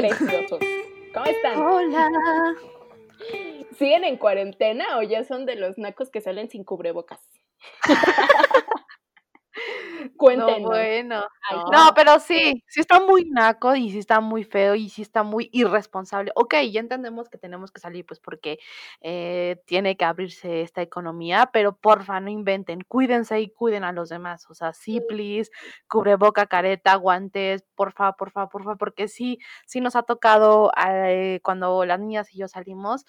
preciosos. ¿Cómo están? Hola. ¿Siguen en cuarentena o ya son de los nacos que salen sin cubrebocas? Cuéntenos. No, bueno. no. pero sí, sí está muy naco y sí está muy feo y sí está muy irresponsable. Ok, ya entendemos que tenemos que salir pues porque eh, tiene que abrirse esta economía, pero porfa, no inventen, cuídense y cuiden a los demás. O sea, sí, please, cubreboca, careta, guantes, porfa, porfa, porfa, porque sí, sí nos ha tocado eh, cuando las niñas y yo salimos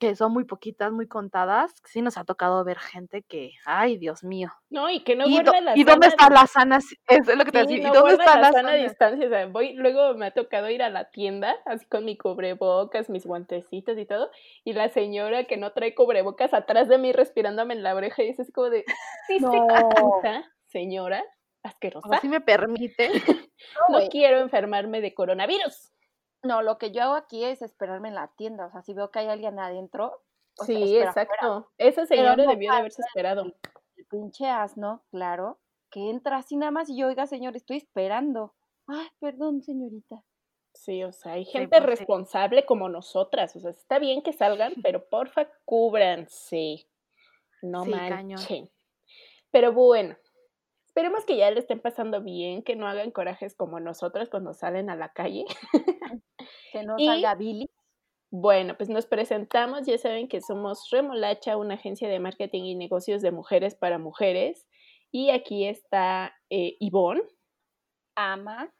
que son muy poquitas, muy contadas, sí nos ha tocado ver gente que, ay, Dios mío. No, y que no ¿Y, guarda la ¿y dónde está la sana? Es lo que te Sí, decía. no ¿Y dónde está la sana sana? distancia? O sea, voy, luego me ha tocado ir a la tienda, así con mi cubrebocas, mis guantecitos y todo, y la señora que no trae cubrebocas atrás de mí respirándome en la oreja, y es así como de, sí No. señora, asquerosa. sea, sí me permite. no quiero enfermarme de coronavirus. No, lo que yo hago aquí es esperarme en la tienda. O sea, si veo que hay alguien adentro, o sea, Sí, exacto. Esa señora no debió de haberse esperado. El pinche asno, claro, que entra así nada más y yo, oiga, señor, estoy esperando. Ay, perdón, señorita. Sí, o sea, hay gente sí. responsable como nosotras. O sea, está bien que salgan, pero porfa, cúbranse. No Sí, cañón. manchen. Pero bueno, esperemos que ya le estén pasando bien, que no hagan corajes como nosotras cuando salen a la calle. Que no Y- salga Billy. Bueno, pues nos presentamos, ya saben que somos Remolacha, una agencia de marketing y negocios de mujeres para mujeres. Y aquí está eh, Ivonne. Ama.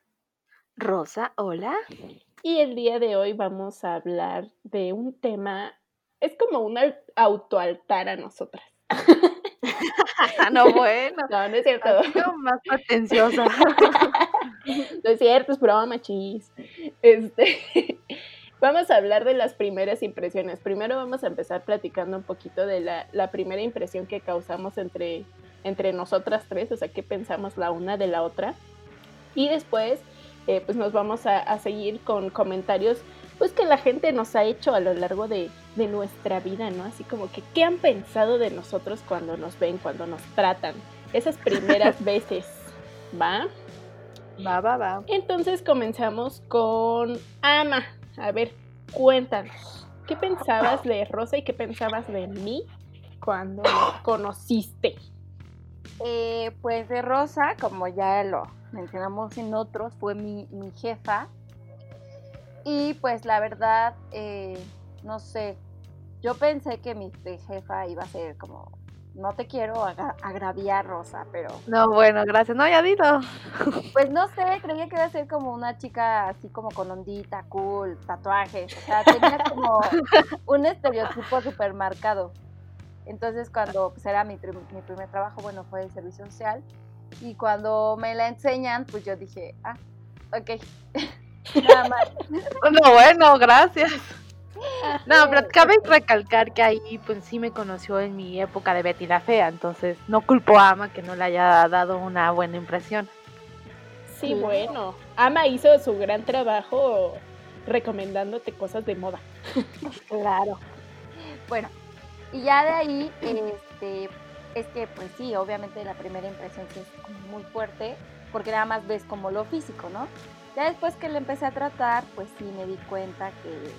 Rosa, hola. Y el día de hoy vamos a hablar de un tema, es como un al- autoaltar a nosotras. no, bueno. No, no es cierto. Más atenciosa. No es cierto, es broma, chis. Este, vamos a hablar de las primeras impresiones. Primero vamos a empezar platicando un poquito de la, la primera impresión que causamos entre, entre nosotras tres, o sea, qué pensamos la una de la otra. Y después, eh, pues nos vamos a, a seguir con comentarios, pues que la gente nos ha hecho a lo largo de, de nuestra vida, ¿no? Así como que, ¿qué han pensado de nosotros cuando nos ven, cuando nos tratan? Esas primeras veces, ¿va? Va, va, va. Entonces comenzamos con Ama. A ver, cuéntanos. ¿Qué pensabas de Rosa y qué pensabas de mí cuando nos conociste? Eh, pues de Rosa, como ya lo mencionamos en otros, fue mi, mi jefa. Y pues la verdad, eh, no sé, yo pensé que mi jefa iba a ser como, no te quiero agra- agraviar, Rosa, pero No, bueno, gracias. No, ya dilo. pues no sé, creía que iba a ser como una chica así como con ondita, cool, tatuajes, o sea, tenía como un estereotipo súper marcado. Entonces cuando pues, era mi, mi primer trabajo, bueno, fue el servicio social, y cuando me la enseñan, pues yo dije, ah, ok, nada más. No, bueno, gracias. No, pero cabe recalcar que ahí pues sí me conoció en mi época de Betty la Fea, entonces no culpo a Ama que no le haya dado una buena impresión. Sí, Claro. bueno. Ama hizo su gran trabajo recomendándote cosas de moda. Claro. Bueno, y ya de ahí, este, es que pues sí, obviamente la primera impresión sí es como muy fuerte, porque nada más ves como lo físico, ¿no? Ya después que le empecé a tratar, pues sí me di cuenta que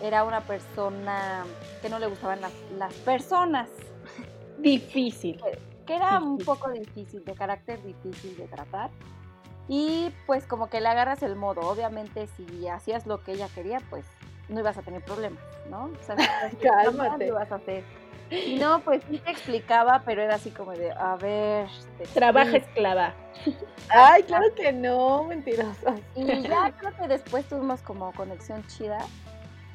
era una persona que no le gustaban las, las personas, Difícil. que era un poco difícil, de carácter difícil de tratar. Y pues como que le agarras el modo, obviamente si hacías lo que ella quería, pues no ibas a tener problemas, ¿no? O sea, Cálmate. lo ibas a hacer. Y no, pues sí te explicaba, pero era así como de, a ver, te Trabaja explico. esclava. Ay, claro que no, mentirosa. Y ya creo que después tuvimos como conexión chida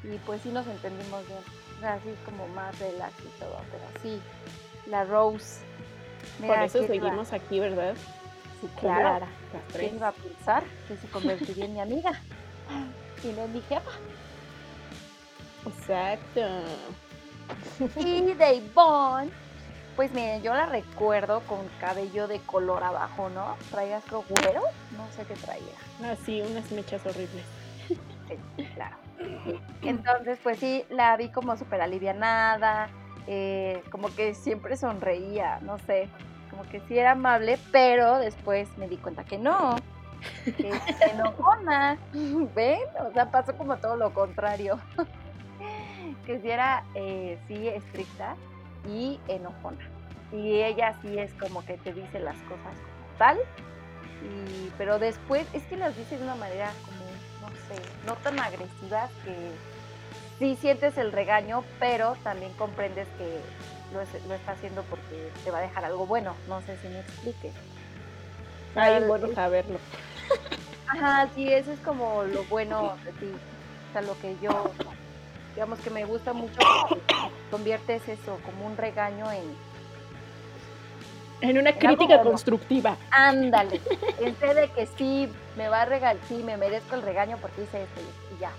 y pues sí nos entendimos bien. O sea, así como más relax y todo, pero sí, la Rose. Por mira, eso ¿quién iba- seguimos aquí, ¿verdad? Sí, claro. ¿Quién iba a pensar que se convertiría en mi amiga? Y no en mi jefa. Exacto. Y de Ivonne, pues miren, yo la recuerdo con cabello de color abajo, ¿no? Traía creo güero, no sé qué traía. Así, unas mechas horribles. Sí, claro. Entonces, pues sí, la vi como súper alivianada, eh, como que siempre sonreía, no sé, como que sí era amable, pero después me di cuenta que no, es enojona. ¿Ven? O sea, pasó como todo lo contrario. que si era, eh, sí, estricta y enojona. Y ella sí es como que te dice las cosas como tal. Y, pero después es que las dice de una manera como, no sé, no tan agresiva que sí sientes el regaño, pero también comprendes que lo, está haciendo porque te va a dejar algo bueno. No sé si me explique. Ay, bueno saberlo. Ajá, sí, eso es como lo bueno de ti. O sea, lo que yo, digamos que me gusta mucho, conviertes eso como un regaño en... En una crítica constructiva. Ándale, en vez de que sí, me va a regañar, sí, me merezco el regaño porque hice esto y ya.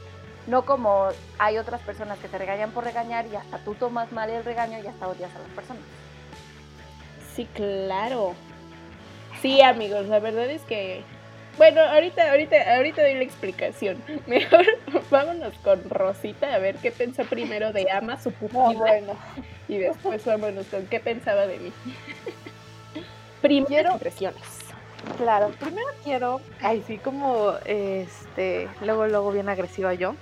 No como hay otras personas que te regañan por regañar y hasta tú tomas mal el regaño y hasta odias a las personas. Sí, claro. Sí, amigos, la verdad es que bueno, ahorita, ahorita, ahorita doy la explicación. Mejor vámonos con Rosita a ver qué pensó primero de Ama, su pupila. Y después vámonos con qué pensaba de mí. Primero impresiones. Claro, primero quiero, ay sí, como este, luego, luego bien agresiva yo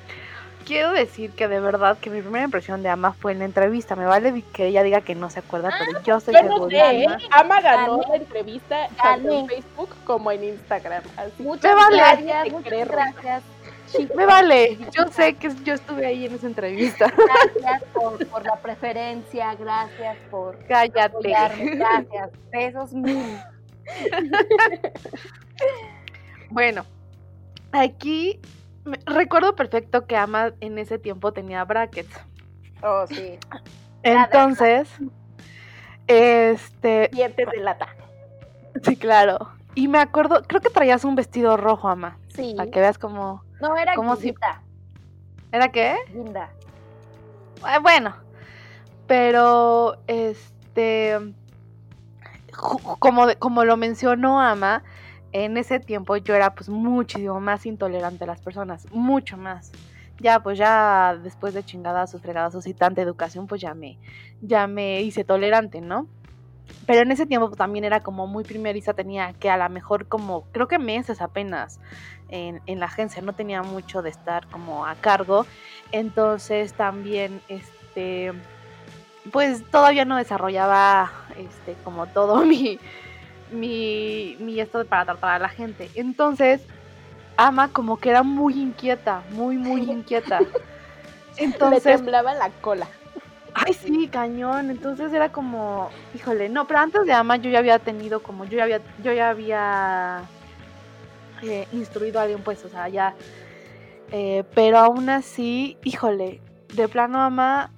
quiero decir que de verdad que mi primera impresión de Ama fue en la entrevista. Me vale que ella diga que no se acuerda, pero yo sé que no sé, Ama. ganó la entrevista tanto en Facebook como en Instagram. muchas gracias, muchas gracias. Me vale, yo sé que yo estuve ahí en esa entrevista. Gracias por, la preferencia, gracias por Cállate. gracias, besos mil. bueno, aquí recuerdo perfecto que Ama en ese tiempo tenía brackets. Oh, sí. Entonces, este. Dientes de lata. Sí, claro. Y me acuerdo, creo que traías un vestido rojo, Ama. Sí. Para que veas como. No, era como ¿Era qué? Linda. Eh, bueno, pero este. Como, como lo mencionó Ama, en ese tiempo yo era pues muchísimo más intolerante a las personas, mucho más. Ya pues ya después de chingadazos, fregadazos y tanta educación pues ya me, ya me hice tolerante, ¿no? Pero en ese tiempo también era como muy primeriza, tenía que a lo mejor como, creo que meses apenas en, en la agencia, no tenía mucho de estar como a cargo. Entonces también, este, pues todavía no desarrollaba, este, como todo mi, mi, mi esto para tratar a la gente. Entonces, Ama como que era muy inquieta, muy, muy inquieta. Entonces, Le temblaba la cola. Ay, sí, cañón. Entonces era como, híjole, no, pero antes de Ama yo ya había tenido como, yo ya había, yo ya había eh, instruido a alguien, pues, o sea, ya. Eh, pero aún así, híjole, de plano Ama,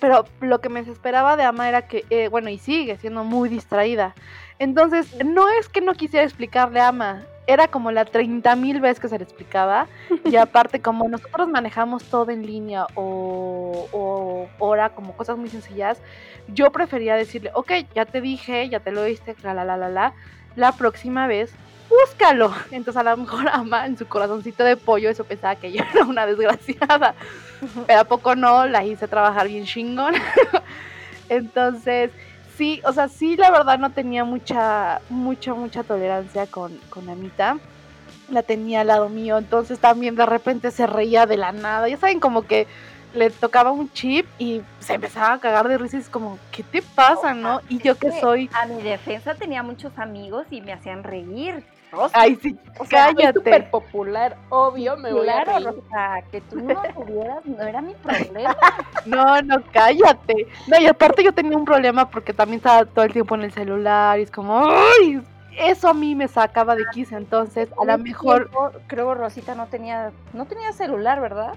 pero lo que me desesperaba de Ama era que, eh, bueno, y sigue siendo muy distraída. Entonces, no es que no quisiera explicarle a Ama, era como la 30 mil veces que se le explicaba. Y aparte, como nosotros manejamos todo en línea o, o ahora como cosas muy sencillas, yo prefería decirle, ok, ya te dije, ya te lo diste, la, la, la, la, la, la próxima vez, búscalo. Entonces, a lo mejor Ama en su corazoncito de pollo, eso pensaba que yo era una desgraciada. Pero a poco no, la hice trabajar bien chingón. Entonces, sí, o sea, sí, la verdad no tenía mucha, mucha, mucha tolerancia con, con Anita. La tenía al lado mío, entonces también de repente se reía de la nada. Ya saben, como que le tocaba un chip y se empezaba a cagar de risa y es como, ¿qué te pasa, no? Y yo que soy... A mi defensa tenía muchos amigos y me hacían reír. Ay, sí, cállate. súper popular, obvio, me voy a reír. Rosa, que tú no tuvieras, no era mi problema. No, no, cállate. No, y aparte yo tenía un problema porque también estaba todo el tiempo en el celular y es como, ¡ay! Eso a mí me sacaba de quicio, entonces a lo mejor... creo Rosita no tenía, no tenía celular, ¿verdad?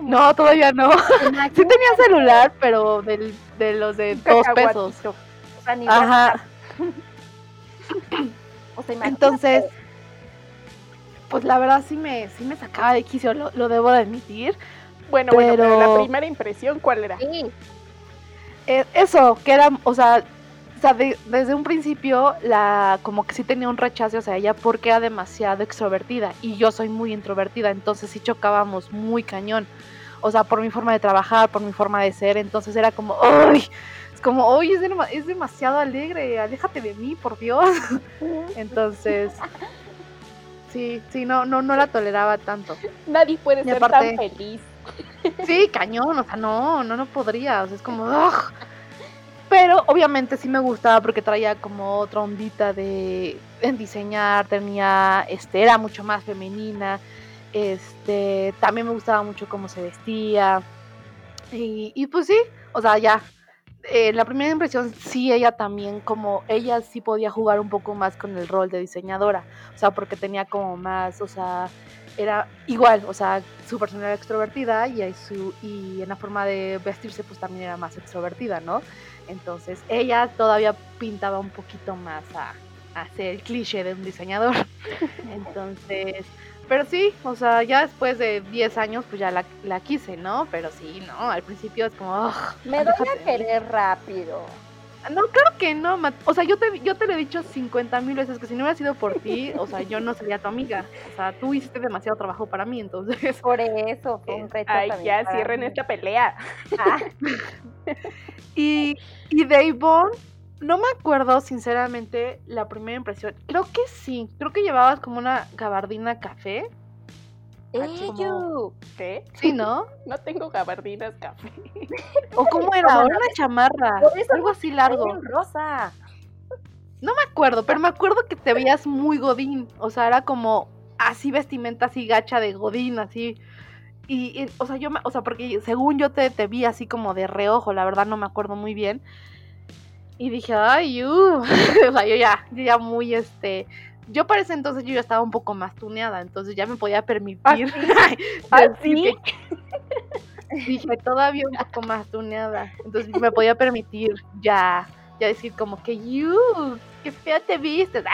No, todavía no. sí tenía celular, pero del, de los de dos pesos. O sea, ni Ajá. Entonces, pues la verdad sí me, sí me sacaba de quicio, lo, debo de admitir. Bueno, bueno, pero la primera impresión, ¿cuál era? Sí. Eh, eso, que era, o sea, desde un principio, la como que sí tenía un rechazo hacia ella porque era demasiado extrovertida y yo soy muy introvertida, entonces sí chocábamos muy cañón. O sea, por mi forma de trabajar, por mi forma de ser, entonces era como, ¡ay! Es como, oye, es, demasiado alegre, aléjate de mí, por Dios. Entonces, Sí, sí, no, no, no la toleraba tanto. Nadie puede ser tan feliz. Sí, cañón, o sea, no, no, no podría, o sea, es como... Pero obviamente sí me gustaba porque traía como otra ondita de en diseñar, tenía, este, era mucho más femenina, este, también me gustaba mucho cómo se vestía. Y, y pues sí, o sea, ya, eh, la primera impresión sí ella también como ella sí podía jugar un poco más con el rol de diseñadora, o sea, porque tenía como más, o sea, era igual, o sea, su personalidad extrovertida y, su, y en la forma de vestirse pues también era más extrovertida, ¿no? Entonces ella todavía pintaba un poquito más a, ser el cliché de un diseñador. Entonces, pero sí, o sea, ya después de 10 años, pues ya la, la quise, ¿no? Pero sí, no, al principio es como... Me doy a querer rápido. No, claro que no, o sea, yo te, yo te lo he dicho 50 mil veces que si no hubiera sido por ti, o sea, yo no sería tu amiga. O sea, tú hiciste demasiado trabajo para mí, entonces. Por eso, fue un reto Ay, ya cierren esta pelea. Ah. y, y de Ivonne, no me acuerdo, sinceramente, la primera impresión. Creo que sí. Creo que llevabas como una gabardina café. Como... ¿Qué? Sí, ¿no? No tengo gabardinas café. ¿O cómo era? una chamarra. Algo así largo. Rosa. No me acuerdo, pero me acuerdo que te veías muy godín. O sea, era como así vestimenta así gacha de godín, así. Y, o sea, yo, me, o sea, porque según yo te, te vi así como de reojo, la verdad no me acuerdo muy bien. Y dije, ay, uh. o sea, yo ya, yo ya muy, este, yo para ese entonces yo ya estaba un poco más tuneada, entonces ya me podía permitir. ¿Así? dije, todavía un poco más tuneada, entonces me podía permitir ya, ya decir como que, you, qué fea te viste.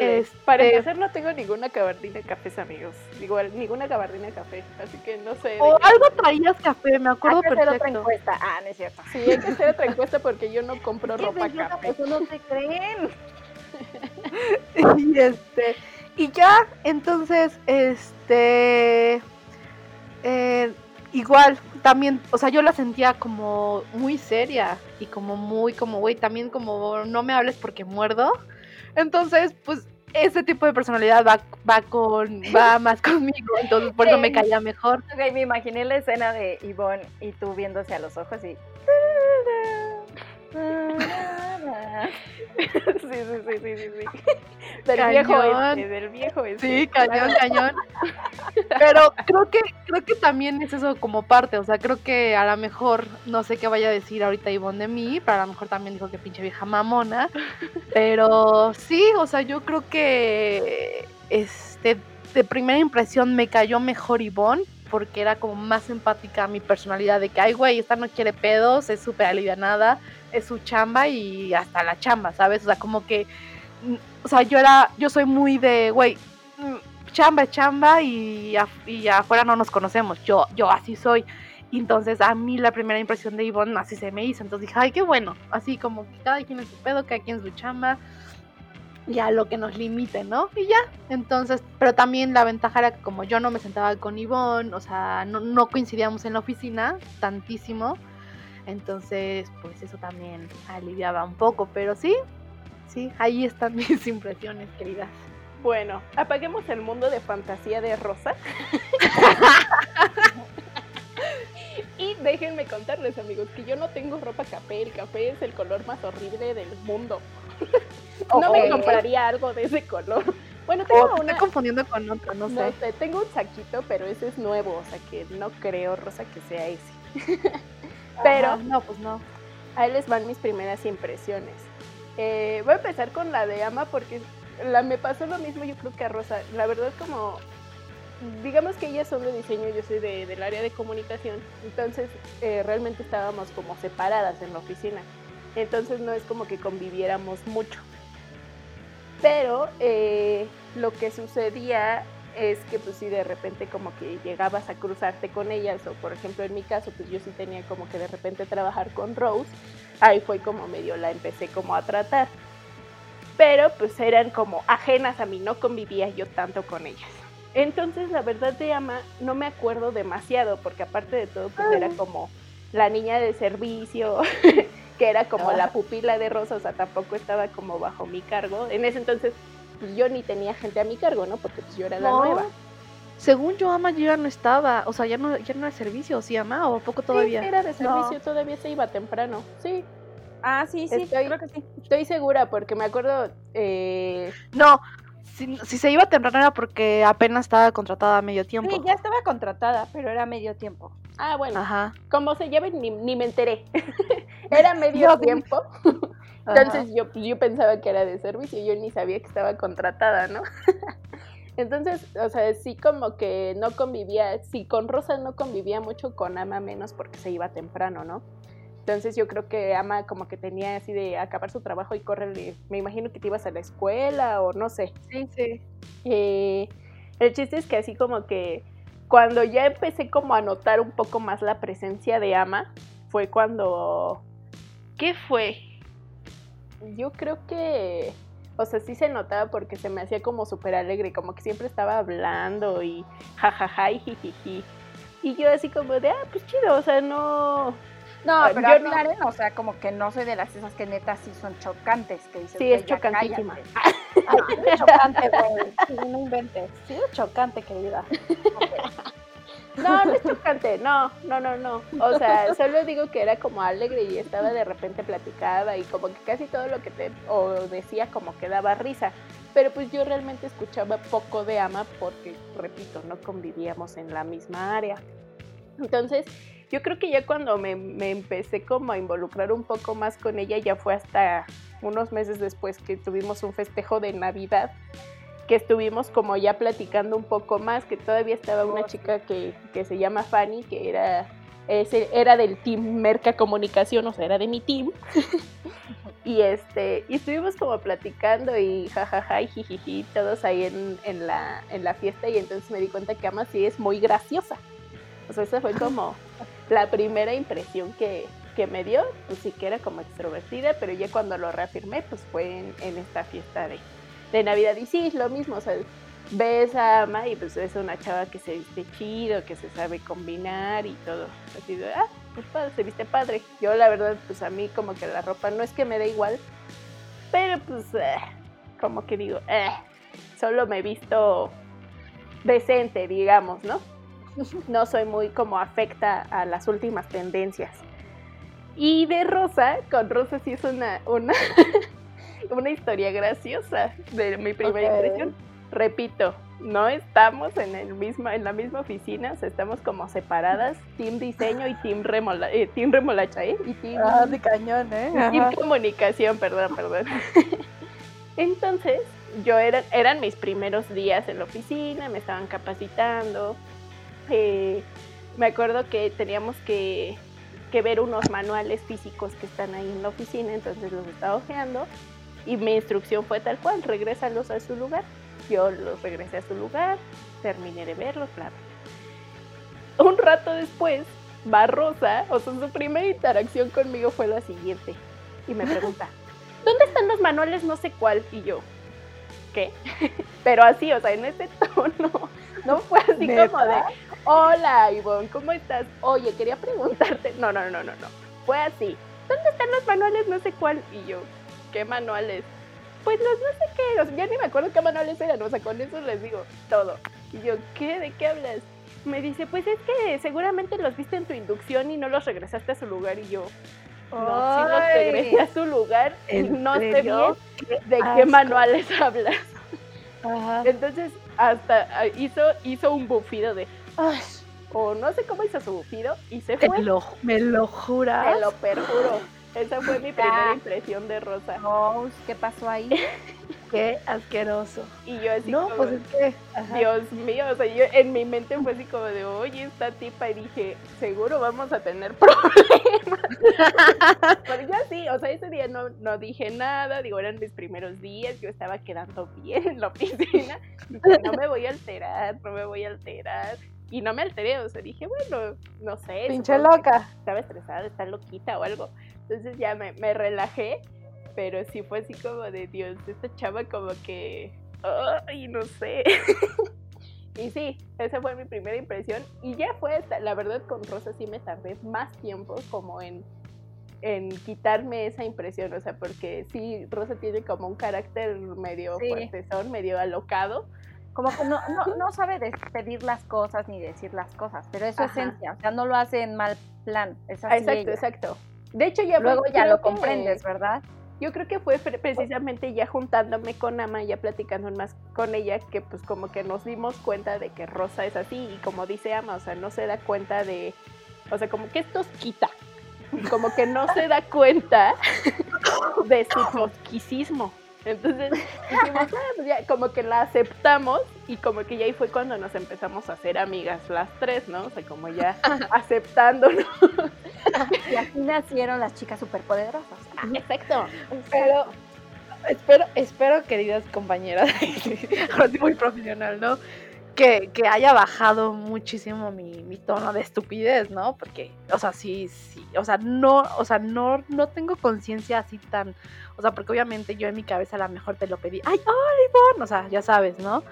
Este, para empezar no tengo ninguna gabardina de cafés, amigos. Igual, ninguna gabardina de café, así que no sé. O algo traías café, me acuerdo hay que perfecto. Hacer otra encuesta. Ah, no es cierto. Sí, hay que hacer otra encuesta porque yo no compro ropa café. Eso no se creen. y este, y ya, entonces, este, igual, también, o sea, yo la sentía como muy seria y como muy, como, güey, también como no me hables porque muerdo. Entonces, pues ese tipo de personalidad va, va con va más conmigo, entonces por eso me caía mejor. Ok, me imaginé la escena de Ivonne y tú viéndose a los ojos y sí, sí, sí, sí, sí. Del viejo este, del viejo este. Sí, cañón, cañón. Pero creo que, creo que también es eso como parte, o sea, creo que a lo mejor, no sé qué vaya a decir ahorita Ivonne de mí, pero a lo mejor también dijo que pinche vieja mamona. Pero sí, o sea, yo creo que este de primera impresión me cayó mejor Ivonne porque era como más empática a mi personalidad de que, ay, güey, esta no quiere pedos, es súper alivianada, es su chamba y hasta la chamba, ¿sabes? O sea, como que, mm, o sea, yo era, yo soy muy de, güey, mm, chamba chamba y, y afuera no nos conocemos, yo, yo así soy. Entonces a mí la primera impresión de Ivonne así se me hizo, entonces dije, ay, qué bueno, así como que cada quien es su pedo, cada quien es su chamba, ya lo que nos limite, ¿no? Y ya, entonces, pero también la ventaja era que como yo no me sentaba con Ivonne, o sea, no, coincidíamos en la oficina tantísimo, entonces, pues eso también aliviaba un poco, pero sí, sí, ahí están mis impresiones, queridas. Bueno, apaguemos el mundo de fantasía de Rosa. y déjenme contarles, amigos, que yo no tengo ropa café. El café es el color más horrible del mundo. No me compraría algo de ese color. Bueno, tengo una. Estoy confundiendo con otro, no, sé. Tengo un saquito, pero ese es nuevo, o sea que no creo, Rosa, que sea ese. pero. no, pues no. Ahí les van mis primeras impresiones. Eh, voy a empezar con la de Ama porque la, me pasó lo mismo, yo creo que a Rosa. La verdad, como. Digamos que ellas son de diseño, yo soy de, del área de comunicación, entonces eh, realmente estábamos como separadas en la oficina entonces no es como que conviviéramos mucho. Pero eh, lo que sucedía es que pues si de repente como que llegabas a cruzarte con ellas o por ejemplo en mi caso pues yo sí tenía como que de repente trabajar con Rose, ahí fue como medio la empecé como a tratar. Pero pues eran como ajenas a mí, no convivía yo tanto con ellas. Entonces la verdad de Ama no me acuerdo demasiado porque aparte de todo pues era como la niña de servicio que era como la pupila de Rosa, o sea, tampoco estaba como bajo mi cargo. En ese entonces pues, yo ni tenía gente a mi cargo, ¿no? Porque pues yo era la nueva. Según yo, Ama ya no estaba, o sea, ya no, ya no era servicio, ¿sí, Ama? ¿O poco todavía? Sí, era de servicio, todavía se iba temprano, sí. Ah, sí, sí, estoy, creo que sí. Estoy segura porque me acuerdo... Eh... No, si, se iba temprano era porque apenas estaba contratada a medio tiempo. Sí, ya estaba contratada, pero era medio tiempo. Ah, bueno. Ajá. Como se llama, ni, ni me enteré. era medio tiempo. Entonces yo, yo pensaba que era de servicio, yo ni sabía que estaba contratada, ¿no? Entonces, o sea, sí como que no convivía, sí con Rosa no convivía mucho con Ama menos porque se iba temprano, ¿no? Entonces yo creo que Ama como que tenía así de acabar su trabajo y correr, me imagino que te ibas a la escuela o no sé. Sí, sí. Eh, el chiste es que así como que cuando ya empecé como a notar un poco más la presencia de Ama, fue cuando... ¿Qué fue? Yo creo que o sea, sí se notaba porque se me hacía como súper alegre, como que siempre estaba hablando y jajaja y jijiji. Y yo así como de, ah, pues chido, o sea, no... No, ah, pero yo aclaren, no... o sea, como que no soy de las esas que neta sí son chocantes, que dices, Sí, es chocantísima. Es chocante, güey, no inventes. Sí, es chocante, querida. No, no es chocante, no, no, no, no. O sea, solo digo que era como alegre y estaba de repente platicada y como que casi todo lo que te o decía como que daba risa. Pero pues yo realmente escuchaba poco de Ama porque, repito, no convivíamos en la misma área. Entonces, yo creo que ya cuando me, empecé como a involucrar un poco más con ella, ya fue hasta unos meses después que tuvimos un festejo de Navidad que estuvimos como ya platicando un poco más, que todavía estaba una chica que, se llama Fanny, que era, era del team Merca Comunicación, o sea, era de mi team. y este, y estuvimos como platicando y jajaja y jijiji, todos ahí en, la, en la fiesta, y entonces me di cuenta que Ama sí es muy graciosa. O sea, esa fue como la primera impresión que, me dio, pues sí que era como extrovertida, pero ya cuando lo reafirmé, pues fue en esta fiesta de, de Navidad. Y sí, es lo mismo, o sea, ves a Ama y pues es una chava que se viste chido, que se sabe combinar y todo. Así de, ah, pues padre, se viste padre. Yo la verdad, pues a mí como que la ropa no es que me dé igual, pero pues eh, como que digo, eh, solo me he visto decente, digamos, ¿no? No soy muy como afecta a las últimas tendencias. Y de Rosa, con Rosa sí es una, una una historia graciosa de mi primera impresión. Repito, no estamos en el misma, en la misma oficina, estamos como separadas, team diseño y team, remola, eh, team remolacha, ¿eh? Y team, ah, de cañón, ¿eh? Team comunicación, perdón, perdón. Entonces, yo era, eran mis primeros días en la oficina, me estaban capacitando. Eh, me acuerdo que teníamos que, que ver unos manuales físicos que están ahí en la oficina, entonces los estaba ojeando y mi instrucción fue tal cual, regrésalos a su lugar. Yo los regresé a su lugar, terminé de verlos, claro. Un rato después, va Rosa, o sea, su primera interacción conmigo fue la siguiente. Y me pregunta, ¿dónde están los manuales no sé cuál? Y yo, ¿qué? Pero así, o sea, en ese tono. No fue así como de, hola Ivonne, ¿cómo estás? Oye, quería preguntarte. No, no, no, no, no. Fue así. ¿Dónde están los manuales no sé cuál? Y yo, ¿qué manuales? Pues los no sé qué, o sea, ya ni me acuerdo qué manuales eran, o sea, con eso les digo todo. Y yo, ¿qué? ¿De qué hablas? Me dice, pues es que seguramente los viste en tu inducción y no los regresaste a su lugar. Y yo, no, sí los regresé a su lugar no sé bien de qué manuales hablas. Ajá. Entonces, hasta ah, hizo, hizo un bufido de, o no sé cómo hizo su bufido y se fue. Me lo, me lo juras. Te lo perjuro. Esa fue mi primera impresión de Rosa. ¿qué pasó ahí? Qué asqueroso. Y yo así no, pues es que, Dios mío, o sea, yo en mi mente fue así como de, oye, esta tipa, y dije, seguro vamos a tener problemas. Pero yo sí, o sea, ese día no, no dije nada, digo, eran mis primeros días, yo estaba quedando bien en la oficina, no me voy a alterar, no me voy a alterar. Y no me alteré, o sea, dije, bueno, no sé. Pinche loca. Estaba estresada, está loquita o algo. Entonces ya me, me relajé, pero sí fue así como de Dios, esta chava como que, ay, no sé. y sí, esa fue mi primera impresión. Y ya fue, la verdad con Rosa sí me tardé más tiempo, como en en quitarme esa impresión, o sea, porque sí, Rosa tiene como un carácter medio Sí. fuertezón, medio alocado. Como que no, no, no sabe despedir las cosas ni decir las cosas, pero es su Ajá. esencia, o sea, no lo hace en mal plan. Es así exacto, ella. exacto. De hecho, ya Luego ya lo que- comprendes, ¿verdad? Yo creo que fue pre- precisamente ya juntándome con Ama, ya platicando más con ella, que pues como que nos dimos cuenta de que Rosa es así y como dice Ama, o sea, no se da cuenta de, o sea, como que esto quita, como que no se da cuenta de su tosquicismo. Entonces dijimos, "Ah, pues ya", como que la aceptamos y como que ya ahí fue cuando nos empezamos a hacer amigas las tres, ¿no? O sea, como ya aceptándonos. Y así nacieron las chicas superpoderosas. Ah, Exacto. Pero espero, espero, queridas compañeras, ahora sí muy profesional, ¿no? Que, que haya bajado muchísimo mi, mi tono de estupidez, ¿no? Porque, o sea, sí, sí, o sea, no, o sea, no, no tengo conciencia así tan, o sea, porque obviamente yo en mi cabeza a lo mejor te lo pedí, ay, Olivon, o sea, ya sabes, ¿no?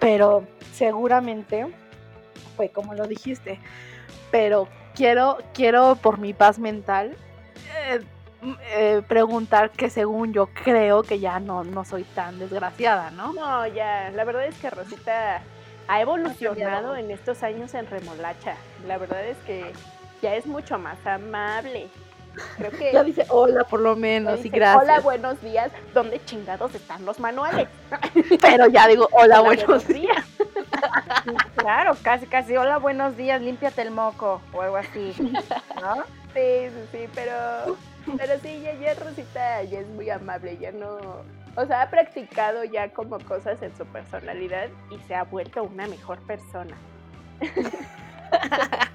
Pero seguramente fue como lo dijiste, pero quiero, quiero por mi paz mental, eh, eh, preguntar que según yo creo que ya no, no soy tan desgraciada, ¿no? No, ya, la verdad es que Rosita ha evolucionado en estos años en remolacha. La verdad es que ya es mucho más amable. Creo que Ya dice hola por lo menos y gracias. Hola, buenos días. ¿Dónde chingados están los manuales? Pero ya digo hola, buenos días. Claro, casi, casi. Hola, buenos días, límpiate el moco o algo así. ¿No? Sí, sí, sí, pero, pero sí, ya, ya Rosita ya es muy amable, ya no, o sea, ha practicado ya como cosas en su personalidad y se ha vuelto una mejor persona.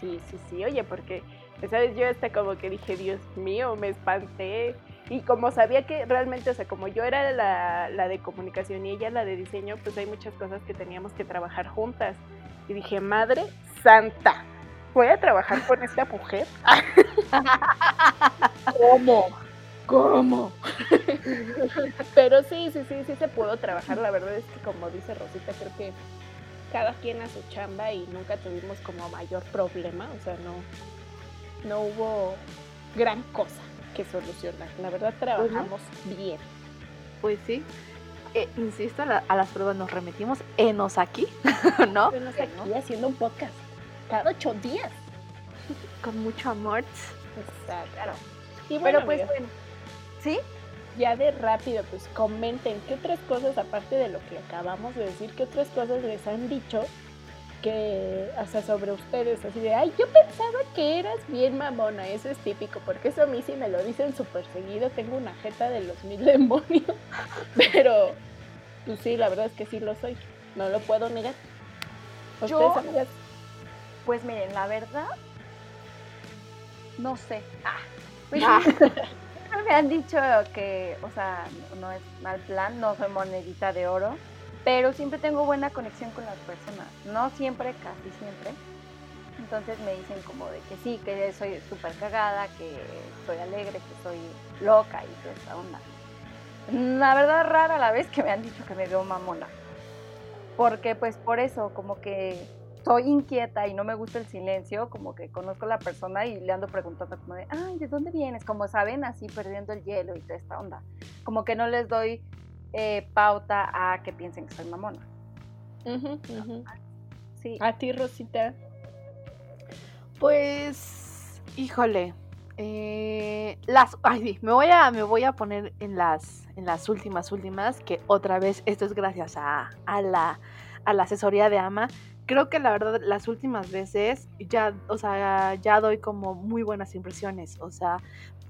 Sí, sí, sí, oye, porque, ¿sabes? Yo hasta como que dije, Dios mío, me espanté. Y como sabía que realmente, o sea, como yo era la, la de comunicación y ella la de diseño, pues hay muchas cosas que teníamos que trabajar juntas. Y dije, Madre Santa, ¿voy a trabajar con esta mujer? ¿Cómo? ¿Cómo? Pero sí, sí, sí, sí se pudo trabajar. La verdad es que como dice Rosita, creo que cada quien a su chamba y nunca tuvimos como mayor problema. O sea, no, no hubo gran cosa que solucionar. La verdad trabajamos bien. Pues sí. Eh, insisto, a, la- a las pruebas nos remitimos. Enos aquí, ¿no? Estamos aquí haciendo un podcast cada ocho días. Con mucho amor. Exacto. Y bueno, Pero pues bueno. ¿Sí? ya de rápido, pues comenten qué otras cosas, aparte de lo que acabamos de decir, qué otras cosas les han dicho que, sea, sobre ustedes, así de, ay, yo pensaba que eras bien mamona, eso es típico, porque eso a mí sí me lo dicen súper seguido, tengo una jeta de los mil demonios, pero, pues sí, la verdad es que sí lo soy, no lo puedo negar. ¿Ustedes, Yo- amigas? Pues miren, la verdad, no sé. Ah. Ah. Me han dicho que, o sea, no es mal plan, no soy monedita de oro, pero siempre tengo buena conexión con las personas. No siempre, casi siempre. Entonces me dicen como de que sí, que soy súper cagada, que soy alegre, que soy loca y toda esta onda. La verdad rara la vez que me han dicho que me veo mamona. Porque pues por eso, como que soy inquieta y no me gusta el silencio, como que conozco a la persona y le ando preguntando como de, ay, ¿de dónde vienes? Como saben, así perdiendo el hielo y toda esta onda. Como que no les doy eh, pauta a que piensen que soy mamona. Sí. A ti, Rosita. Pues, híjole, eh, las, ay, sí, me voy a, me voy a poner en las, en las últimas, últimas, que otra vez esto es gracias a, a la, a la asesoría de Ama. Creo que la verdad las últimas veces ya, o sea, ya doy como muy buenas impresiones, o sea,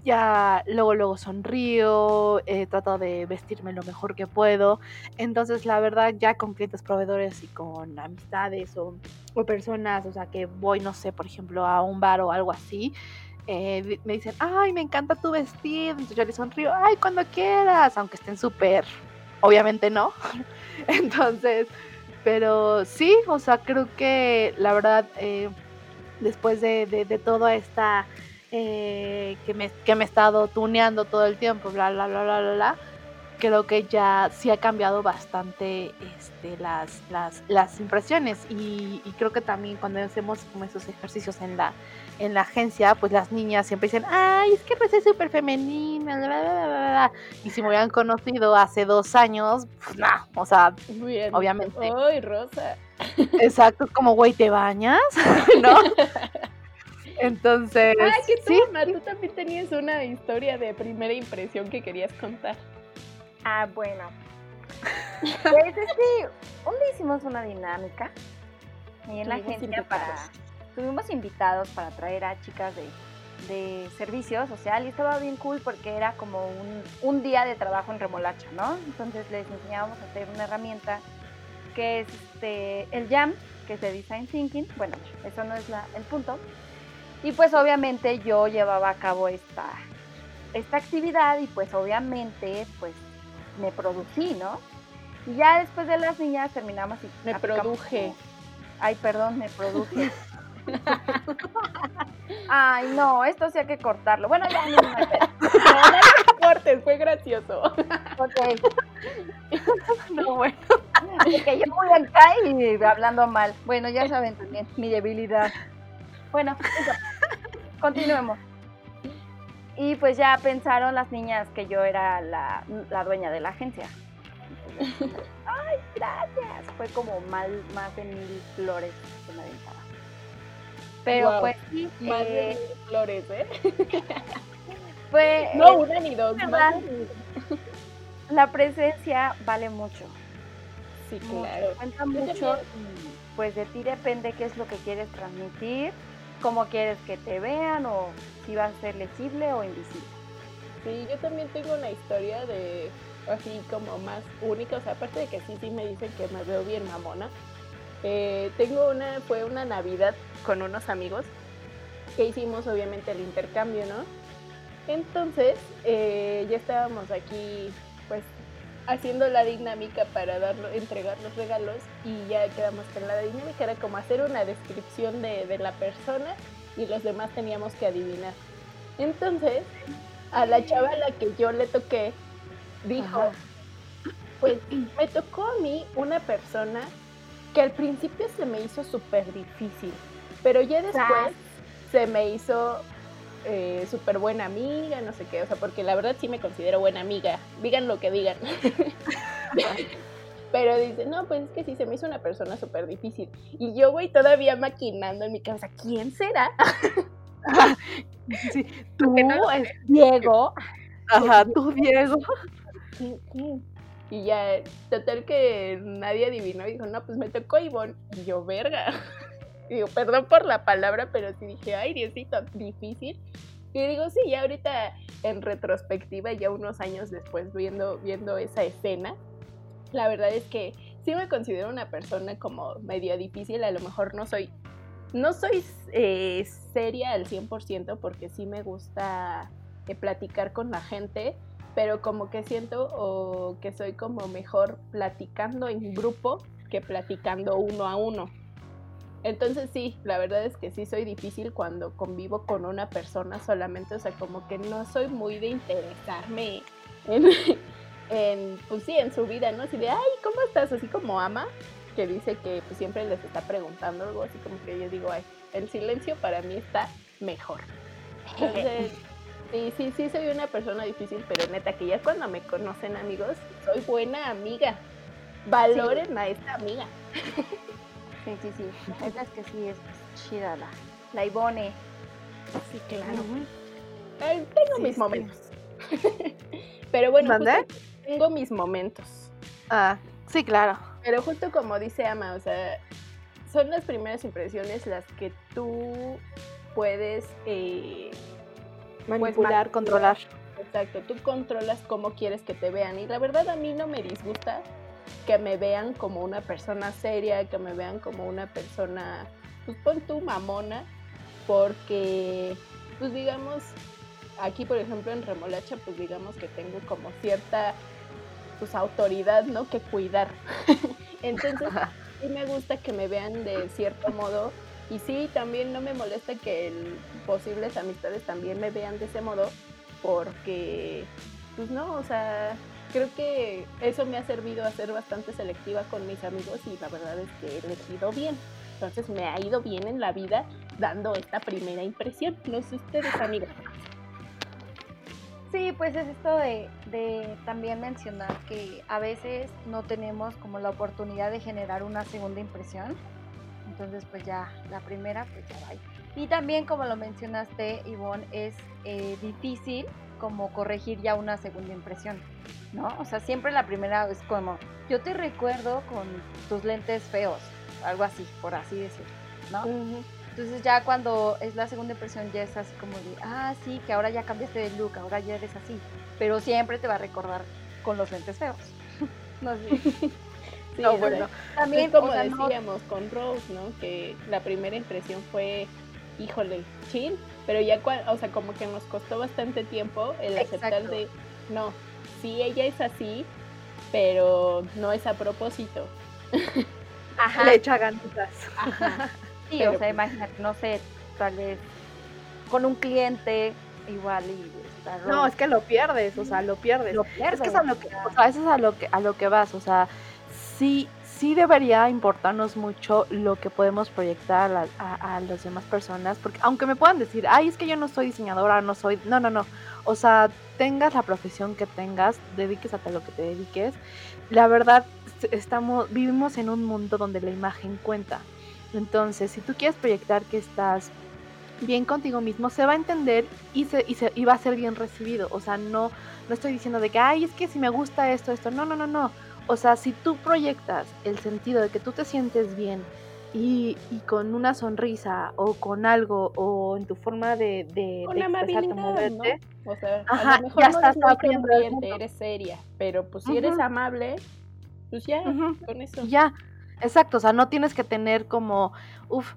ya luego luego sonrío, eh, trato de vestirme lo mejor que puedo, entonces la verdad ya con clientes proveedores y con amistades o o personas, o sea, que voy, no sé, por ejemplo, a un bar o algo así, eh, me dicen, ay, me encanta tu vestido, entonces yo les sonrío, ay, cuando quieras, aunque estén súper, obviamente no, entonces, pero sí, o sea, creo que la verdad, eh, después de, de, de toda esta, eh, que, me, que me he estado tuneando todo el tiempo, bla, bla, bla, bla, bla, bla, creo que ya sí ha cambiado bastante este, las, las, las impresiones y, creo que también cuando hacemos como esos ejercicios en la, en la agencia, pues las niñas siempre dicen, ay, es que pues es súper femenina, bla, bla, bla, y si me hubieran conocido hace dos años, pues nada, o sea, obviamente. ¡Ay, Rosa! Exacto, como, güey, ¿te bañas? ¿No? Entonces. Ah, que tú, tú también tenías una historia de primera impresión que querías contar. Ah, bueno. Pues es que un día hicimos una dinámica y en la agencia para. Tuvimos invitados para traer a chicas de, de servicio social y estaba bien cool porque era como un, un día de trabajo en remolacha, ¿no? Entonces les enseñábamos a hacer una herramienta que es este, el JAM, que es de Design Thinking. Bueno, eso no es la, el punto. Y pues obviamente yo llevaba a cabo esta, esta actividad y pues obviamente pues me producí, ¿no? Y ya después de las niñas terminamos y... Me produje. Ay, perdón, me produje. Ay, no, esto sí hay que cortarlo. Bueno, ya no, no, no, cortes, fue gracioso. Ok. No, bueno. Que yo voy acá y hablando mal. Bueno, ya saben también mi debilidad. Bueno, continuemos. Y pues ya pensaron las niñas que yo era la, dueña de la agencia. Ay, gracias. Fue como mal, más de mil flores que me aventaban. Pero pues sí. Más de eh, mil flores, ¿eh? Fue, no una ni dos. La presencia vale mucho. Sí, claro. Cuenta mucho pues de ti depende qué es lo que quieres transmitir, cómo quieres que te vean o si va a ser legible o invisible. Sí, yo también tengo una historia de así como más única, o sea, aparte de que sí, sí me dicen que me veo bien mamona. Eh, tengo una, fue una Navidad con unos amigos que hicimos obviamente el intercambio, ¿no? Entonces, eh, ya estábamos aquí, pues haciendo la dinámica para darlo, entregar los regalos y ya quedamos con la dinámica, era como hacer una descripción de, de la persona y los demás teníamos que adivinar. Entonces, a la chava a la que yo le toqué, dijo, pues me tocó a mí una persona que al principio se me hizo súper difícil, pero ya después se me hizo eh, súper buena amiga, no sé qué, o sea, porque la verdad sí me considero buena amiga, digan lo que digan. Pero dice, no, pues es que sí se me hizo una persona súper difícil. Y yo, voy todavía maquinando en mi cabeza, ¿quién será? tú, es Diego. Ajá, tú, Diego. Y ya, total que nadie adivinó y dijo, no, pues me tocó Ivonne. Y yo, verga digo, perdón por la palabra, pero sí dije, ay, Diosito, difícil. Y digo, sí, ya ahorita en retrospectiva, ya unos años después viendo, viendo esa escena, la verdad es que sí me considero una persona como medio difícil, a lo mejor no soy, no soy eh, seria al 100% porque sí me gusta eh, platicar con la gente, pero como que siento o que soy como mejor platicando en grupo que platicando uno a uno. Entonces sí, la verdad es que sí soy difícil cuando convivo con una persona solamente, o sea, como que no soy muy de interesarme en, pues sí, en su vida, ¿no? Así de, ay, ¿cómo estás? Así como ama, que dice que pues, siempre les está preguntando algo, así como que yo digo, ay, el silencio para mí está mejor. Entonces, sí, sí, sí soy una persona difícil, pero neta, que ya cuando me conocen amigos, soy buena amiga. Valoren a esta amiga. Sí, sí, sí. Es que sí es chida la, la Ivone. Sí, claro. tengo mis momentos. Pero bueno, tengo mis momentos. Ah, sí, claro. Pero justo como dice Ama, o sea, son las primeras impresiones las que tú puedes eh, pues, manipular, controlar. Exacto, tú controlas cómo quieres que te vean. Y la verdad a mí no me disgusta que me vean como una persona seria, que me vean como una persona, pues pon tu mamona, porque, pues digamos, aquí por ejemplo en Remolacha, pues digamos que tengo como cierta, pues autoridad, ¿no? Que cuidar. Entonces, sí me gusta que me vean de cierto modo. Y sí, también no me molesta que posibles amistades también me vean de ese modo, porque, pues no, o sea, creo que eso me ha servido a ser bastante selectiva con mis amigos y la verdad es que he elegido bien. Entonces me ha ido bien en la vida dando esta primera impresión. No sé ustedes, amigos. Sí, pues es esto de, de, también mencionar que a veces no tenemos como la oportunidad de generar una segunda impresión. Entonces, pues ya la primera, pues ya va. Y también, como lo mencionaste, Ivonne, es eh, difícil como corregir ya una segunda impresión, ¿no? O sea, siempre la primera es como, yo te recuerdo con tus lentes feos, algo así, por así decirlo, ¿no? Entonces ya cuando es la segunda impresión ya es así como de, ah, sí, que ahora ya cambiaste de look, ahora ya eres así, pero siempre te va a recordar con los lentes feos. no sé. Sí, no, bueno, también como decíamos con Rose, ¿no? Que la primera impresión fue, híjole, chill, pero ya, o sea, como que nos costó bastante tiempo el aceptar de, no, sí, ella es así, pero no es a propósito. Ajá. Le echa ganitas. Ajá. Sí, o sea, pues imagínate, no sé, tal vez con un cliente igual y No, es que lo pierdes, o sea, lo pierdes. Lo pierdes. Es que es a lo que, o sea, eso es a lo que, a lo que vas, o sea, sí, sí debería importarnos mucho lo que podemos proyectar a, a, las demás personas, porque aunque me puedan decir, ay, es que yo no soy diseñadora, no soy, no, no, no, o sea, tengas la profesión que tengas, dediques a lo que te dediques, la verdad, estamos, vivimos en un mundo donde la imagen cuenta. Entonces, si tú quieres proyectar que estás bien contigo mismo, se va a entender y, se, y, se, y va a ser bien recibido. O sea, no, no estoy diciendo de que, ay, es que si me gusta esto, esto. No, no, no, no. O sea, si tú proyectas el sentido de que tú te sientes bien y, y con una sonrisa o con algo o en tu forma de, de, con de expresarte, moverte, ¿no? O sea, a lo mejor ya no estás abriendo eres seria, pero pues si eres amable, pues ya, con eso. Ya, Exacto, o sea, no tienes que tener como, uff,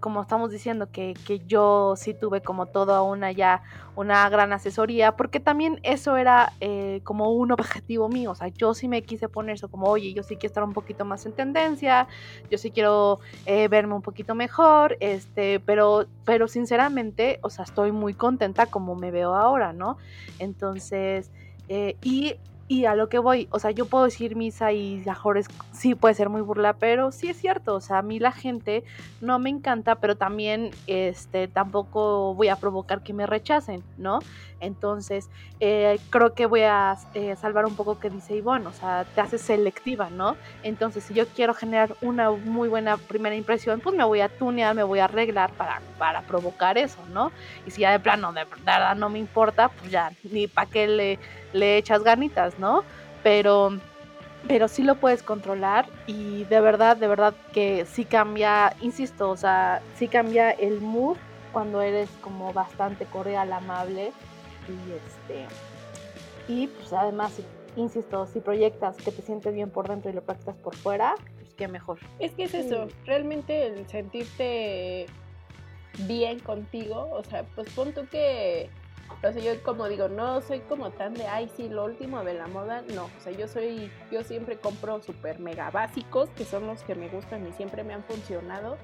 como estamos diciendo, que, que yo sí tuve como toda una ya, una gran asesoría, porque también eso era eh, como un objetivo mío, o sea, yo sí me quise poner eso como, oye, yo sí quiero estar un poquito más en tendencia, yo sí quiero eh, verme un poquito mejor, este, pero, pero sinceramente, o sea, estoy muy contenta como me veo ahora, ¿no? Entonces, eh, y y a lo que voy, o sea, yo puedo decir misa y mejores sí puede ser muy burla, pero sí es cierto, o sea, a mí la gente no me encanta, pero también este tampoco voy a provocar que me rechacen, ¿no? Entonces, eh, creo que voy a eh, salvar un poco que dice Ivonne, o sea, te haces selectiva, ¿no? Entonces, si yo quiero generar una muy buena primera impresión, pues me voy a tunear, me voy a arreglar para, para provocar eso, ¿no? Y si ya de plano, de verdad no me importa, pues ya ni para qué le, le echas ganitas, ¿no? Pero pero sí lo puedes controlar y de verdad, de verdad que sí cambia, insisto, o sea, sí cambia el mood cuando eres como bastante cordial, amable y este y pues además insisto si proyectas que te sientes bien por dentro y lo practicas por fuera pues qué mejor es que es eso realmente el sentirte bien contigo o sea pues pon tú que o sea, yo como digo, no soy como tan de, ay, sí, lo último de la moda, no, o sea, yo soy, yo siempre compro super mega básicos, que son los que me gustan y siempre me han funcionado,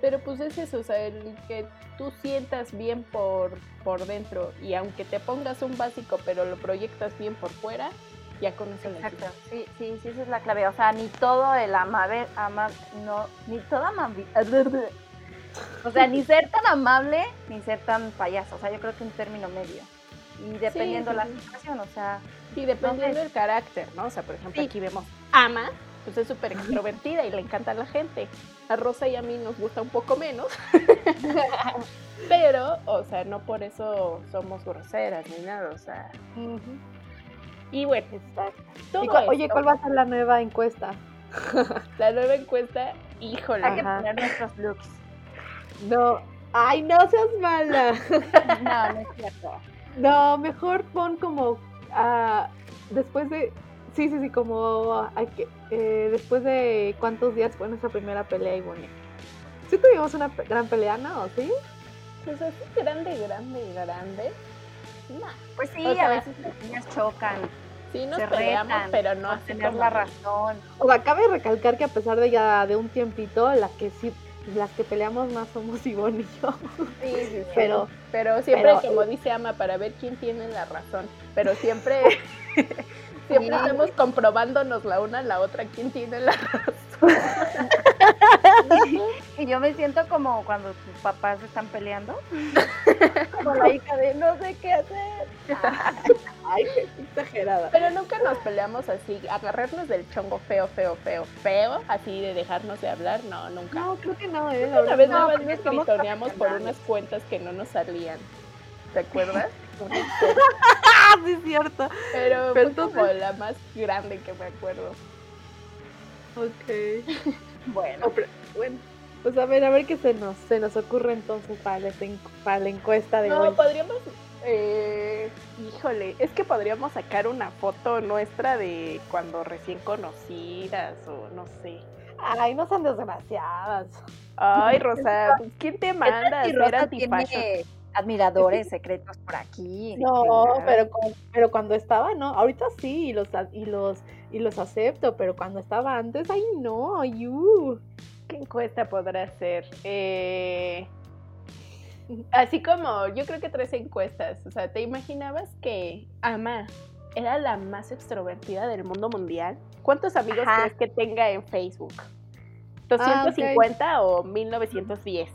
pero pues es eso, o sea, el que tú sientas bien por, por dentro y aunque te pongas un básico pero lo proyectas bien por fuera, ya con eso Exacto, sí, sí, sí, esa es la clave. O sea, ni todo el amable, ama, no, ni todo amable, o sea, ni ser tan amable, ni ser tan payaso. O sea, yo creo que un término medio. Y dependiendo la situación, o sea. Sí, dependiendo del carácter, ¿no? O sea, por ejemplo, aquí vemos Ama, pues es súper extrovertida y le encanta a la gente. A Rosa y a mí nos gusta un poco menos. Pero, o sea, no por eso somos groseras ni nada, o sea. Y bueno, Oye, ¿cuál va a ser la nueva encuesta? la nueva encuesta, híjole. Hay que poner nuestros looks. No, ay, no seas mala. no, no es cierto. No, mejor pon como uh, después de Sí, sí, sí, como hay que, eh, después de cuántos días fue nuestra primera pelea y bueno. ¿Sí tuvimos una gran pelea, no? ¿Sí? Pues así grande, grande, grande. Pues sí, a veces las niñas chocan. Sí, nos se peleamos, pero no tener la razón. O sea, cabe recalcar que a pesar de ya de un tiempito, las que sí las que peleamos más somos Ivonne y yo. Sí, sí, sí. Pero, pero siempre, como dice Ama, para ver quién tiene la razón. Pero siempre Siempre estamos comprobándonos la una a la otra quién tiene la razón. y yo me siento como cuando tus papás están peleando. Como la hija de no sé qué hacer. Ay, qué exagerada. Pero nunca nos peleamos así, agarrarnos del chongo feo, feo, feo, feo, así de dejarnos de hablar, no, nunca. No, creo que no, ¿eh? Una vez No, nada más porque nos gritoneamos por unas cuentas que no nos salían. ¿Te acuerdas? Ah, sí, es cierto. Pero, Pero fue como la más grande que me acuerdo. Ok. Bueno, pues a ver, a ver qué se nos, se nos ocurre entonces para la, en- para la encuesta de No, hoy. podríamos, eh, híjole, es que podríamos sacar una foto nuestra de cuando recién conocidas o no sé. Ay, no sean desgraciadas. Ay, Rosa, pues, ¿quién te manda ser Rosa tiene admiradores secretos por aquí. No, pero, pero cuando estaba, no. Ahorita sí, y los, y los, y los acepto, pero cuando estaba antes, ay, no, uh. ¿Qué encuesta podrá ser? Eh, así como, yo creo que tres encuestas. O sea, ¿te imaginabas que Ama era la más extrovertida del mundo mundial? ¿Cuántos amigos Ajá. crees que tenga en Facebook? Ah, ok. ¿250 o 1910?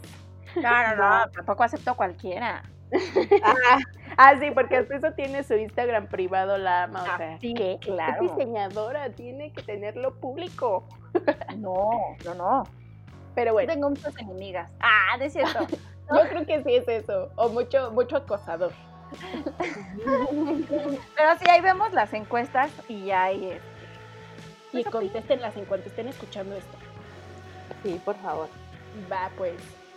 No, no, no, tampoco acepto cualquiera. Ah, Ah, sí, porque hasta eso tiene su Instagram privado, la ama. O Ah, sea, sí, ¿qué? claro. Es diseñadora, tiene que tenerlo público. No, no, no. Pero bueno, Tengo muchas enemigas. Ah, de cierto. yo creo que sí es eso. O mucho, mucho acosador. Pero sí, ahí vemos las encuestas y hay este, Y Pues, contéstenlas en cuanto estén escuchando esto. sí, por favor. Va, pues.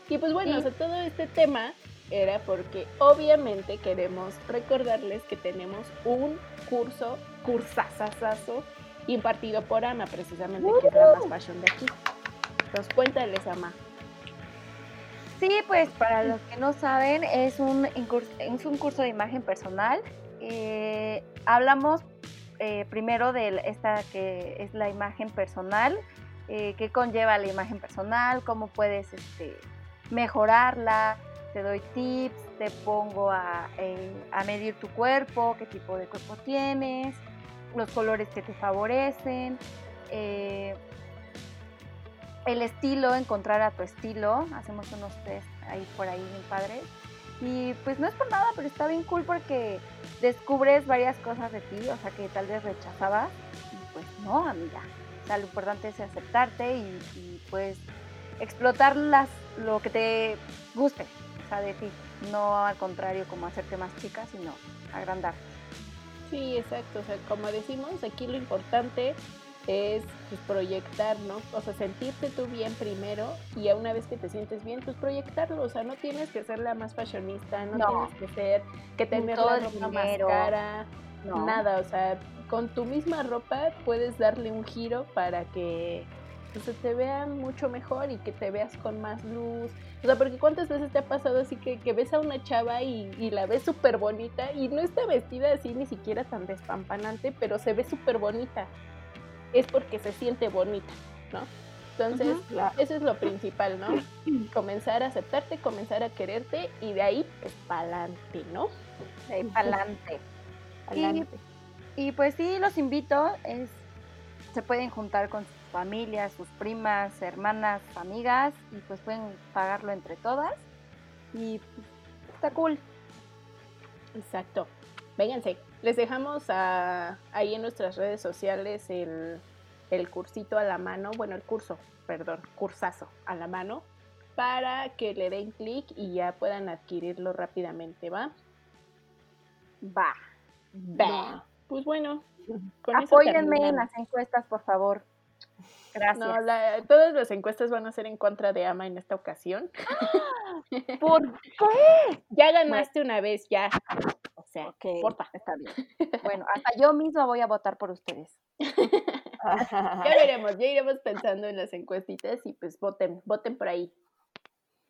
Y pues bueno, Sí. o sea, todo este tema era porque obviamente queremos recordarles que tenemos un curso, cursasasazo, impartido por Ana, precisamente, que es la más fashion de aquí. Entonces, cuéntales, Ama. Sí, pues para los que no saben, es un, es un curso de imagen personal. Eh, hablamos eh, primero de esta que es la imagen personal, eh, qué conlleva la imagen personal, cómo puedes este, mejorarla, te doy tips, te pongo a, a medir tu cuerpo, qué tipo de cuerpo tienes, los colores que te favorecen. El estilo, encontrar a tu estilo. Hacemos unos test ahí por ahí bien padres. Y pues no es por nada, pero está bien cool porque descubres varias cosas de ti, o sea, que tal vez rechazabas. Y pues no, amiga. O sea, lo importante es aceptarte y, pues explotar las, lo que te guste, o sea, de ti. No al contrario como hacerte más chica, sino agrandar. Sí, exacto. O sea, como decimos, aquí lo importante es pues, proyectar, ¿no? O sea, sentirte tú bien primero y una vez que te sientes bien, pues proyectarlo. O sea, no tienes que ser la más fashionista, no, No. tienes que ser, que tener todo la ropa más cara, No. nada. O sea, con tu misma ropa puedes darle un giro para que pues, se te vea mucho mejor y que te veas con más luz. O sea, porque cuántas veces te ha pasado así que, que ves a una chava y, y la ves súper bonita y no está vestida así ni siquiera tan despampanante, pero se ve súper bonita. Es porque se siente bonita, ¿no? Entonces, eso es lo principal, ¿no? Comenzar a aceptarte, comenzar a quererte y de ahí, pues, pa'lante, ¿no? De ahí pa'lante. Adelante. Y pues sí, los invito, es, se pueden juntar con sus familias, sus primas, hermanas, amigas, y pues pueden pagarlo entre todas. Y pues, está cool. Exacto. Vénganse. Les dejamos a- ahí en nuestras redes sociales el, el cursito a la mano, bueno, el curso, perdón, cursazo a la mano, para que le den clic y ya puedan adquirirlo rápidamente, ¿va? Va. Va. Pues bueno, con eso Apóyenme en las encuestas, por favor. Gracias. No, la- todas las encuestas van a ser en contra de Ama en esta ocasión. ¿Por Ya ganaste una vez, ya. Sea, está bien. Bueno, hasta yo misma voy a votar por ustedes. Ya veremos, ya iremos pensando en las encuestitas y pues voten, voten por ahí.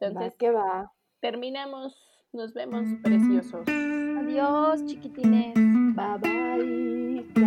Entonces, que va. terminamos. Nos vemos, preciosos. Adiós, chiquitines. Bye